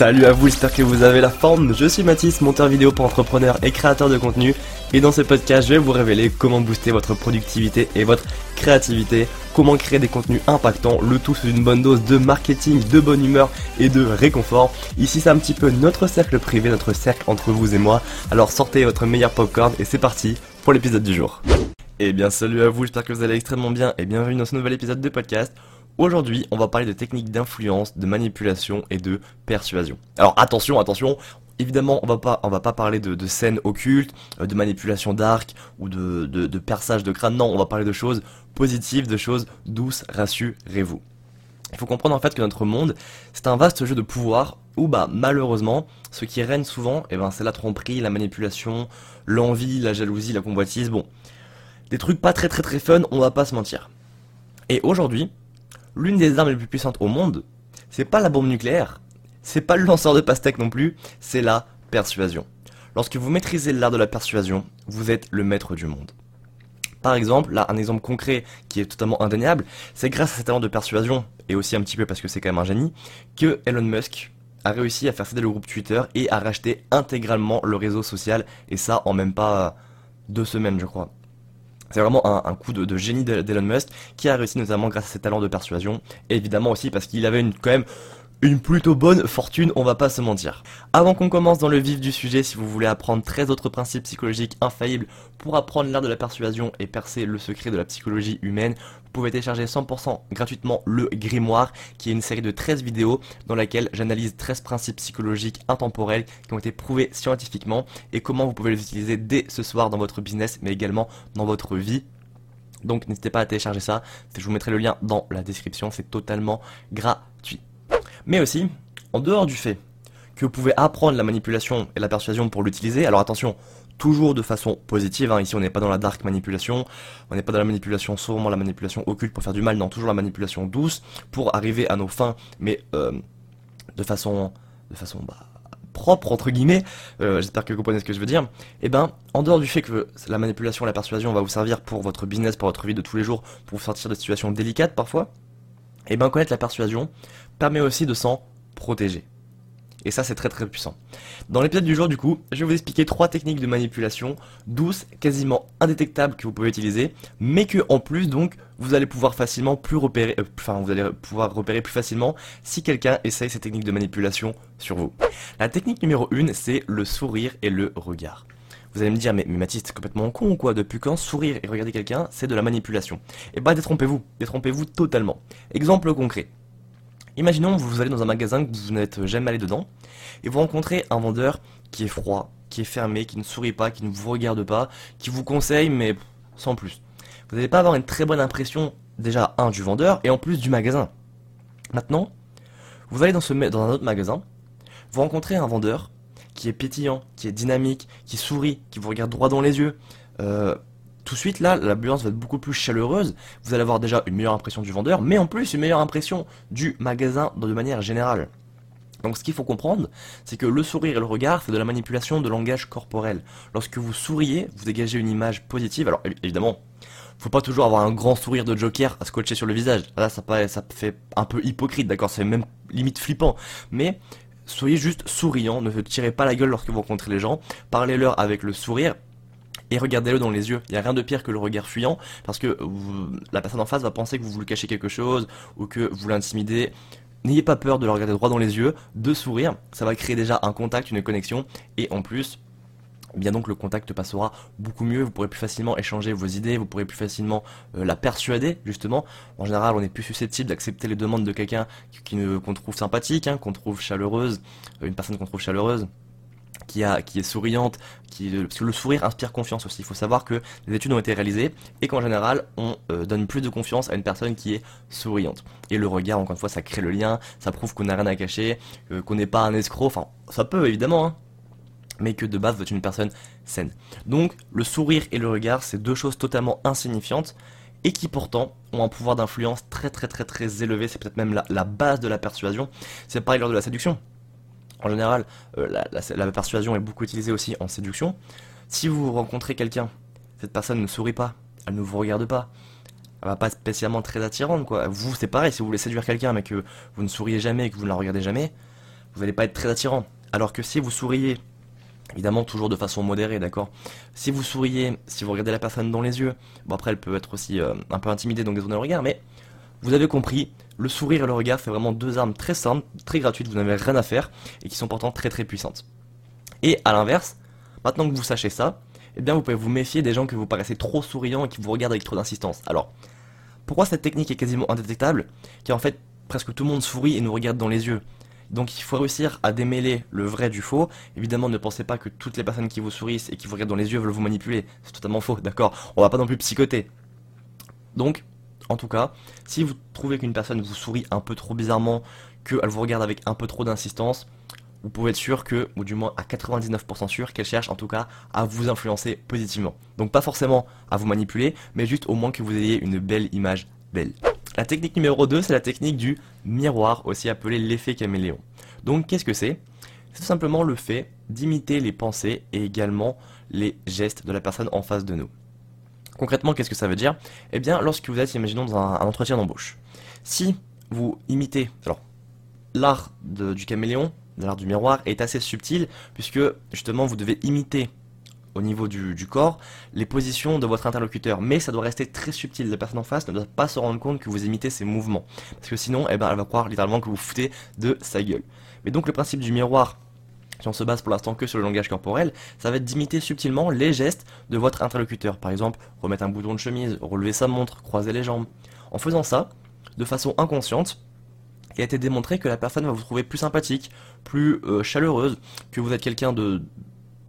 Salut à vous, j'espère que vous avez la forme. Je suis Mathis, monteur vidéo pour entrepreneurs et créateur de contenu. Et dans ce podcast, je vais vous révéler comment booster votre productivité et votre créativité, comment créer des contenus impactants, le tout sous une bonne dose de marketing, de bonne humeur et de réconfort. Ici, c'est un petit peu notre cercle privé, notre cercle entre vous et moi. Alors sortez votre meilleur popcorn et c'est parti pour l'épisode du jour. Eh bien, salut à vous, j'espère que vous allez extrêmement bien et bienvenue dans ce nouvel épisode de podcast. Aujourd'hui, on va parler de techniques d'influence, de manipulation et de persuasion. Alors attention, attention, évidemment, on va pas, on va pas parler de, scènes occultes, euh, de manipulation d'arc ou de, perçage de crâne. Non, on va parler de choses positives, de choses douces, rassurez-vous. Il faut comprendre en fait que notre monde, c'est un vaste jeu de pouvoir où bah malheureusement, ce qui règne souvent, eh ben, c'est la tromperie, la manipulation, l'envie, la jalousie, la convoitise. Bon, des trucs pas très très très fun, on va pas se mentir. Et aujourd'hui, l'une des armes les plus puissantes au monde, c'est pas la bombe nucléaire, c'est pas le lanceur de pastèque non plus, c'est la persuasion. Lorsque vous maîtrisez l'art de la persuasion, vous êtes le maître du monde. Par exemple, là, un exemple concret qui est totalement indéniable, c'est grâce à ses talents de persuasion, et aussi un petit peu parce que c'est quand même un génie, que Elon Musk a réussi à faire céder le groupe Twitter et à racheter intégralement le réseau social, et ça en même pas deux semaines, je crois. C'est vraiment un, coup de, génie d'Elon Musk qui a réussi notamment grâce à ses talents de persuasion, et évidemment aussi parce qu'il avait une, quand même une plutôt bonne fortune, on va pas se mentir. Avant qu'on commence dans le vif du sujet, si vous voulez apprendre 13 autres principes psychologiques infaillibles pour apprendre l'art de la persuasion et percer le secret de la psychologie humaine, vous pouvez télécharger 100% gratuitement le Grimoire, qui est une série de 13 vidéos dans laquelle j'analyse 13 principes psychologiques intemporels qui ont été prouvés scientifiquement et comment vous pouvez les utiliser dès ce soir dans votre business mais également dans votre vie. Donc n'hésitez pas à télécharger ça, je vous mettrai le lien dans la description, c'est totalement gratuit. Mais aussi, en dehors du fait que vous pouvez apprendre la manipulation et la persuasion pour l'utiliser, alors attention, toujours de façon positive, hein. ici on n'est pas dans la dark manipulation, on n'est pas dans la manipulation sûrement la manipulation occulte pour faire du mal, non, toujours la manipulation douce pour arriver à nos fins, mais euh, de façon, de façon bah, propre entre guillemets, euh, j'espère que vous comprenez ce que je veux dire, et eh ben en dehors du fait que la manipulation, la persuasion va vous servir pour votre business, pour votre vie de tous les jours, pour vous sortir de situations délicates parfois, et eh ben connaître la persuasion permet aussi de s'en protéger. Et ça, c'est très très puissant. Dans l'épisode du jour, du coup, je vais vous expliquer trois techniques de manipulation douces, quasiment indétectables que vous pouvez utiliser, mais que en plus, donc, vous allez pouvoir facilement plus repérer, euh, enfin, vous allez pouvoir repérer plus facilement si quelqu'un essaye ces techniques de manipulation sur vous. La technique numéro 1, c'est le sourire et le regard. Vous allez me dire, mais, mais Mathis, c'est complètement con ou quoi? Depuis quand sourire et regarder quelqu'un, c'est de la manipulation? Eh bah, détrompez-vous, détrompez-vous totalement. Exemple concret. Imaginons que vous allez dans un magasin que vous n'êtes jamais allé dedans et vous rencontrez un vendeur qui est froid, qui est fermé, qui ne sourit pas, qui ne vous regarde pas, qui vous conseille mais sans plus. Vous n'allez pas avoir une très bonne impression déjà un du vendeur et en plus du magasin. Maintenant, vous allez dans, ce, dans un autre magasin, vous rencontrez un vendeur qui est pétillant, qui est dynamique, qui sourit, qui vous regarde droit dans les yeux, euh, tout de suite là, l'ambiance va être beaucoup plus chaleureuse. Vous allez avoir déjà une meilleure impression du vendeur, mais en plus une meilleure impression du magasin de manière générale. Donc ce qu'il faut comprendre, c'est que le sourire et le regard, c'est de la manipulation de langage corporel. Lorsque vous souriez, vous dégagez une image positive. Alors évidemment, faut pas toujours avoir un grand sourire de Joker à scotcher sur le visage. Là, ça, ça fait un peu hypocrite, d'accord C'est même limite flippant. Mais soyez juste souriant, ne tirez pas la gueule lorsque vous rencontrez les gens. Parlez-leur avec le sourire et regardez-le dans les yeux. Il n'y a rien de pire que le regard fuyant, parce que la personne en face va penser que vous voulez cacher quelque chose, ou que vous l'intimidez. N'ayez pas peur de le regarder droit dans les yeux, de sourire, ça va créer déjà un contact, une connexion, et en plus, bien donc le contact passera beaucoup mieux, vous pourrez plus facilement échanger vos idées, vous pourrez plus facilement euh, la persuader justement. En général, on est plus susceptible d'accepter les demandes de quelqu'un qu'on trouve sympathique, hein, qu'on trouve chaleureuse, euh, une personne qu'on trouve chaleureuse qui, est souriante, qui, parce que le sourire inspire confiance aussi. Il faut savoir que les études ont été réalisées et qu'en général, on euh, donne plus de confiance à une personne qui est souriante. Et le regard, encore une fois, ça crée le lien, ça prouve qu'on n'a rien à cacher, euh, qu'on n'est pas un escroc, enfin, ça peut évidemment, hein, mais que de base, vous êtes une personne saine. Donc, le sourire et le regard, c'est deux choses totalement insignifiantes et qui pourtant ont un pouvoir d'influence très très très très élevé, c'est peut-être même la, la, base de la persuasion. C'est pareil lors de la séduction. En général, euh, la, persuasion est beaucoup utilisée aussi en séduction. Si vous rencontrez quelqu'un, cette personne ne sourit pas, elle ne vous regarde pas, elle va pas spécialement très attirante quoi. Vous c'est pareil, si vous voulez séduire quelqu'un mais que vous ne souriez jamais et que vous ne la regardez jamais, vous n'allez pas être très attirant. Alors que si vous souriez, évidemment toujours de façon modérée, d'accord Si vous souriez, si vous regardez la personne dans les yeux, bon après elle peut être aussi euh, un peu intimidée donc détourner le regard, mais vous avez compris, le sourire et le regard fait vraiment deux armes très simples, très gratuites, vous n'avez rien à faire et qui sont pourtant très très puissantes. Et à l'inverse, maintenant que vous sachez ça, eh bien vous pouvez vous méfier des gens que vous paraissez trop souriants et qui vous regardent avec trop d'insistance. Alors, pourquoi cette technique est quasiment indétectable? Car en fait, presque tout le monde sourit et nous regarde dans les yeux. Donc il faut réussir à démêler le vrai du faux. Évidemment, ne pensez pas que toutes les personnes qui vous sourient et qui vous regardent dans les yeux veulent vous manipuler. C'est totalement faux, d'accord? On va pas non plus psychoter. Donc, en tout cas, si vous trouvez qu'une personne vous sourit un peu trop bizarrement, qu'elle vous regarde avec un peu trop d'insistance, vous pouvez être sûr que, ou du moins à 99% sûr, qu'elle cherche en tout cas à vous influencer positivement. Donc pas forcément à vous manipuler, mais juste au moins que vous ayez une belle image belle. La technique numéro 2, c'est la technique du miroir, aussi appelé l'effet caméléon. Donc qu'est-ce que c'est? C'est tout simplement le fait d'imiter les pensées et également les gestes de la personne en face de nous. Concrètement, qu'est-ce que ça veut dire? Eh bien, lorsque vous êtes, imaginons, dans un, entretien d'embauche, si vous imitez, alors, l'art du caméléon, l'art du miroir est assez subtil, puisque justement vous devez imiter au niveau du, corps les positions de votre interlocuteur. Mais ça doit rester très subtil. La personne en face ne doit pas se rendre compte que vous imitez ses mouvements. Parce que sinon, eh ben, elle va croire littéralement que vous foutez de sa gueule. Mais donc le principe du miroir, si on se base pour l'instant que sur le langage corporel, ça va être d'imiter subtilement les gestes de votre interlocuteur. Par exemple, remettre un bouton de chemise, relever sa montre, croiser les jambes. En faisant ça, de façon inconsciente, il a été démontré que la personne va vous trouver plus sympathique, plus euh, chaleureuse, que vous êtes quelqu'un de,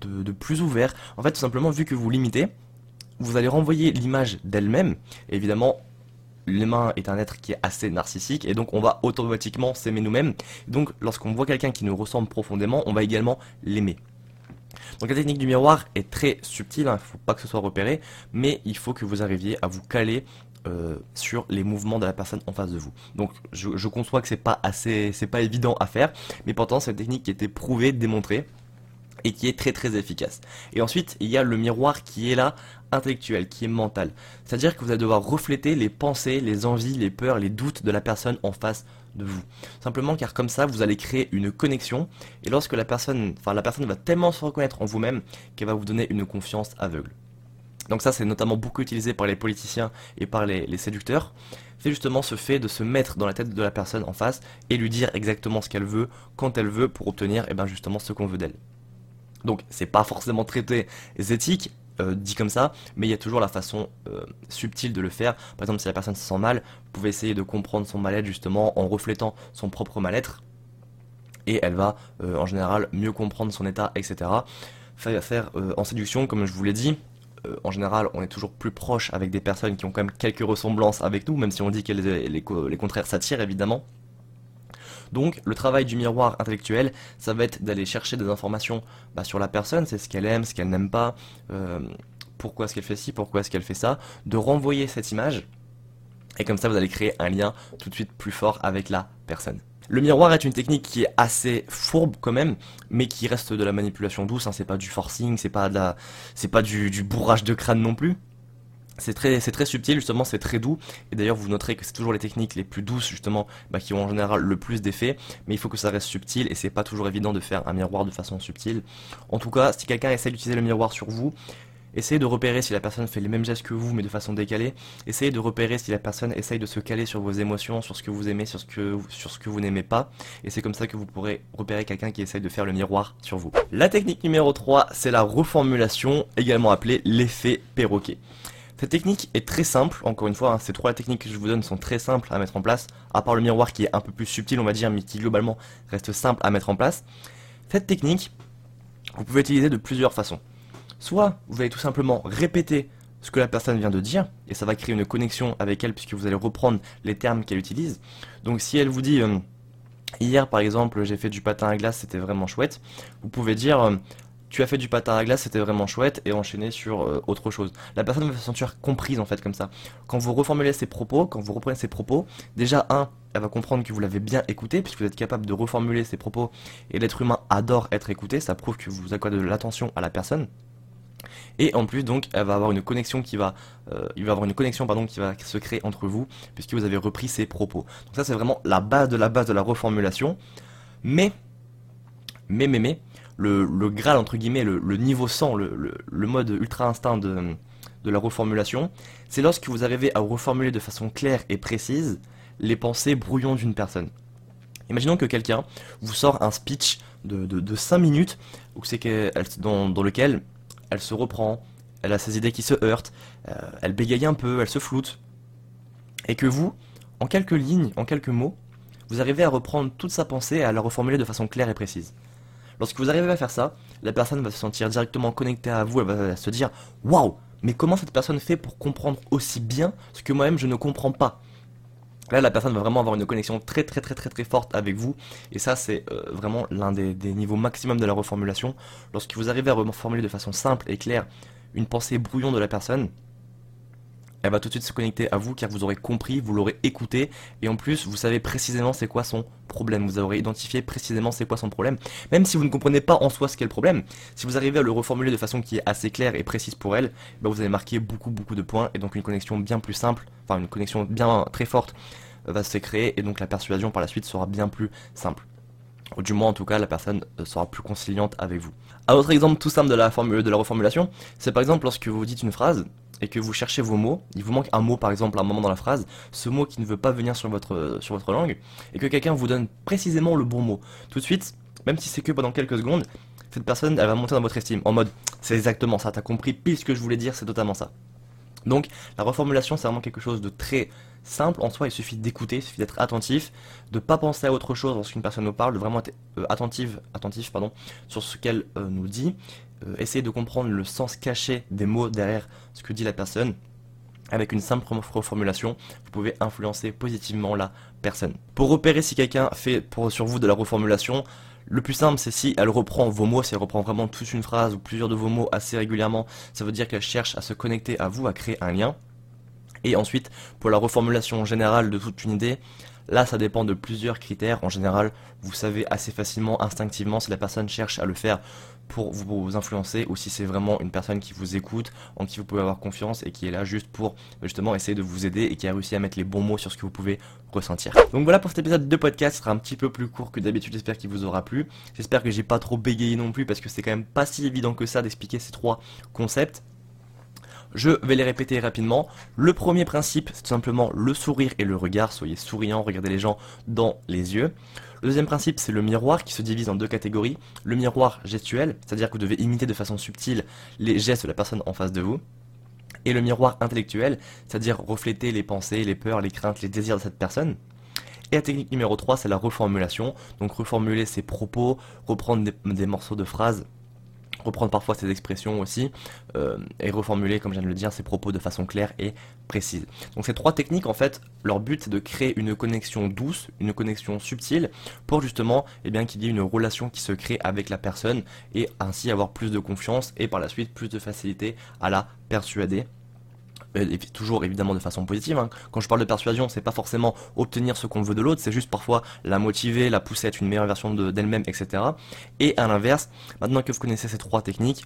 de, plus ouvert. En fait, tout simplement, vu que vous limitez, vous allez renvoyer l'image d'elle-même. Évidemment, l'humain est un être qui est assez narcissique et donc on va automatiquement s'aimer nous-mêmes. Donc lorsqu'on voit quelqu'un qui nous ressemble profondément, on va également l'aimer. Donc la technique du miroir est très subtile, il hein, ne faut pas que ce soit repéré, mais il faut que vous arriviez à vous caler euh, sur les mouvements de la personne en face de vous. Donc je, conçois que c'est pas assez, c'est pas évident à faire, mais pourtant c'est une technique qui a été prouvée, démontrée, et qui est très très efficace. Et ensuite, il y a le miroir qui est là, intellectuel, qui est mental. C'est-à-dire que vous allez devoir refléter les pensées, les envies, les peurs, les doutes de la personne en face de vous. Simplement car comme ça, vous allez créer une connexion et lorsque la personne, enfin la personne va tellement se reconnaître en vous-même qu'elle va vous donner une confiance aveugle. Donc ça, c'est notamment beaucoup utilisé par les politiciens et par les, séducteurs. C'est justement ce fait de se mettre dans la tête de la personne en face et lui dire exactement ce qu'elle veut, quand elle veut, pour obtenir eh ben, justement ce qu'on veut d'elle. Donc c'est pas forcément traité éthique, euh, dit comme ça, mais il y a toujours la façon euh, subtile de le faire. Par exemple, si la personne se sent mal, vous pouvez essayer de comprendre son mal-être justement en reflétant son propre mal-être, et elle va euh, en général mieux comprendre son état, etc. Faire en séduction, comme je vous l'ai dit, en général, on est toujours plus proche avec des personnes qui ont quand même quelques ressemblances avec nous, même si on dit que les contraires s'attirent évidemment. Donc le travail du miroir intellectuel, ça va être d'aller chercher des informations bah, sur la personne, c'est ce qu'elle aime, ce qu'elle n'aime pas, euh, pourquoi est-ce qu'elle fait ci, pourquoi est-ce qu'elle fait ça, de renvoyer cette image, et comme ça vous allez créer un lien tout de suite plus fort avec la personne. Le miroir est une technique qui est assez fourbe quand même, mais qui reste de la manipulation douce. Hein, c'est pas du forcing, c'est pas pas du bourrage de crâne non plus. C'est très, très subtil, justement, c'est très doux. Et d'ailleurs, vous noterez que c'est toujours les techniques les plus douces, justement, bah, qui ont en général le plus d'effet. Mais il faut que ça reste subtil et c'est pas toujours évident de faire un miroir de façon subtile. En tout cas, si quelqu'un essaie d'utiliser le miroir sur vous, essayez de repérer si la personne fait les mêmes gestes que vous, mais de façon décalée. Essayez de repérer si la personne essaye de se caler sur vos émotions, sur ce que vous aimez, sur ce que, sur ce que vous n'aimez pas. Et c'est comme ça que vous pourrez repérer quelqu'un qui essaye de faire le miroir sur vous. La technique numéro 3, c'est la reformulation, également appelée l'effet perroquet. Cette technique est très simple, encore une fois, hein, ces trois techniques que je vous donne sont très simples à mettre en place, à part le miroir qui est un peu plus subtil on va dire, mais qui globalement reste simple à mettre en place. Cette technique, vous pouvez l'utiliser de plusieurs façons. Soit vous allez tout simplement répéter ce que la personne vient de dire, et ça va créer une connexion avec elle puisque vous allez reprendre les termes qu'elle utilise. Donc si elle vous dit euh, hier par exemple j'ai fait du patin à glace, c'était vraiment chouette, vous pouvez dire euh, tu as fait du patin à glace, c'était vraiment chouette, et enchaîner sur euh, autre chose. La personne va se sentir comprise en fait comme ça. Quand vous reformulez ses propos, quand vous reprenez ses propos, déjà un, elle va comprendre que vous l'avez bien écouté, puisque vous êtes capable de reformuler ses propos, et l'être humain adore être écouté, ça prouve que vous accordez de l'attention à la personne. Et en plus donc elle va avoir une connexion qui va euh, il va avoir une connexion pardon qui va se créer entre vous puisque vous avez repris ses propos. Donc ça c'est vraiment la base de la base de la reformulation. Mais Mais, mais, mais, le, Graal, entre guillemets, le, niveau 100, le, mode ultra instinct de, la reformulation, c'est lorsque vous arrivez à reformuler de façon claire et précise les pensées brouillons d'une personne. Imaginons que quelqu'un vous sort un speech de, de, 5 minutes dans, dans lequel elle se reprend, elle a ses idées qui se heurtent, euh, elle bégaye un peu, elle se floute, et que vous, en quelques lignes, en quelques mots, vous arrivez à reprendre toute sa pensée et à la reformuler de façon claire et précise. Lorsque vous arrivez à faire ça, la personne va se sentir directement connectée à vous, elle va se dire Waouh, mais comment cette personne fait pour comprendre aussi bien ce que moi-même je ne comprends pas? Là, la personne va vraiment avoir une connexion très très très très très forte avec vous. Et ça, c'est euh, vraiment l'un des, des, niveaux maximum de la reformulation. Lorsque vous arrivez à reformuler de façon simple et claire une pensée brouillon de la personne, elle va tout de suite se connecter à vous car vous aurez compris, vous l'aurez écouté et en plus vous savez précisément c'est quoi son problème. Vous aurez identifié précisément c'est quoi son problème. Même si vous ne comprenez pas en soi ce qu'est le problème, si vous arrivez à le reformuler de façon qui est assez claire et précise pour elle, bah, vous allez marquer beaucoup beaucoup de points et donc une connexion bien plus simple, enfin une connexion bien très forte euh, va se créer et donc la persuasion par la suite sera bien plus simple. Ou du moins en tout cas la personne euh, sera plus conciliante avec vous. Un autre exemple tout simple de la formule de la reformulation, c'est par exemple lorsque vous dites une phrase et que vous cherchez vos mots, il vous manque un mot par exemple à un moment dans la phrase, ce mot qui ne veut pas venir sur votre, langue, et que quelqu'un vous donne précisément le bon mot. Tout de suite, même si c'est que pendant quelques secondes, cette personne elle va monter dans votre estime en mode c'est exactement ça, t'as compris pile ce que je voulais dire, c'est totalement ça. Donc la reformulation c'est vraiment quelque chose de très simple en soi, il suffit d'écouter, il suffit d'être attentif, de pas penser à autre chose lorsqu'une personne nous parle, de vraiment être euh, attentive, attentif pardon, sur ce qu'elle euh, nous dit, euh, essayer de comprendre le sens caché des mots derrière ce que dit la personne. Avec une simple reformulation, vous pouvez influencer positivement la personne. Pour repérer si quelqu'un fait sur vous de la reformulation, le plus simple, c'est si elle reprend vos mots, si elle reprend vraiment toute une phrase ou plusieurs de vos mots assez régulièrement, ça veut dire qu'elle cherche à se connecter à vous, à créer un lien. Et ensuite, pour la reformulation générale de toute une idée, là ça dépend de plusieurs critères. En général, vous savez assez facilement, instinctivement, si la personne cherche à le faire pour vous influencer ou si c'est vraiment une personne qui vous écoute, en qui vous pouvez avoir confiance et qui est là juste pour justement essayer de vous aider et qui a réussi à mettre les bons mots sur ce que vous pouvez ressentir. Donc voilà pour cet épisode de podcast, sera un petit peu plus court que d'habitude, j'espère qu'il vous aura plu. J'espère que j'ai pas trop bégayé non plus parce que c'est quand même pas si évident que ça d'expliquer ces trois concepts. Je vais les répéter rapidement. Le premier principe, c'est tout simplement le sourire et le regard. Soyez souriant, regardez les gens dans les yeux. Le deuxième principe, c'est le miroir qui se divise en deux catégories. Le miroir gestuel, c'est-à-dire que vous devez imiter de façon subtile les gestes de la personne en face de vous. Et le miroir intellectuel, c'est-à-dire refléter les pensées, les peurs, les craintes, les désirs de cette personne. Et la technique numéro 3, c'est la reformulation. Donc reformuler ses propos, reprendre des, morceaux de phrases reprendre parfois ses expressions aussi, euh, et reformuler, comme je viens de le dire, ses propos de façon claire et précise. Donc ces trois techniques, en fait, leur but c'est de créer une connexion douce, une connexion subtile, pour justement, eh qu'il y ait une relation qui se crée avec la personne, et ainsi avoir plus de confiance, et par la suite plus de facilité à la persuader toujours évidemment de façon positive. Hein. Quand je parle de persuasion, c'est pas forcément obtenir ce qu'on veut de l'autre, c'est juste parfois la motiver, la pousser à être une meilleure version d'elle-même, etc. Et à l'inverse, maintenant que vous connaissez ces trois techniques,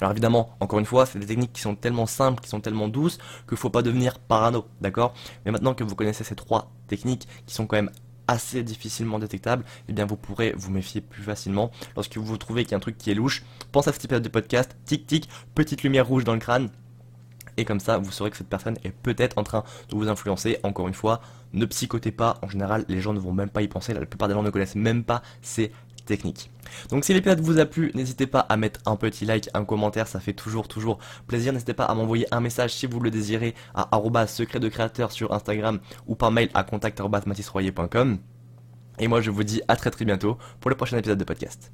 alors évidemment, encore une fois, c'est des techniques qui sont tellement simples, qui sont tellement douces, qu'il faut pas devenir parano, d'accord? Mais maintenant que vous connaissez ces trois techniques qui sont quand même assez difficilement détectables, eh bien vous pourrez vous méfier plus facilement. Lorsque vous trouvez qu'il y a un truc qui est louche, pensez à cet épisode de podcast, tic tic, petite lumière rouge dans le crâne, et comme ça vous saurez que cette personne est peut-être en train de vous influencer. Encore une fois, ne psychotez pas, en général les gens ne vont même pas y penser, la plupart des gens ne connaissent même pas ces techniques. Donc si l'épisode vous a plu, n'hésitez pas à mettre un petit like, un commentaire, ça fait toujours toujours plaisir. N'hésitez pas à m'envoyer un message si vous le désirez à secret de créateur sur Instagram ou par mail à contact.matisroyer.com. Et moi je vous dis à très très bientôt pour le prochain épisode de podcast.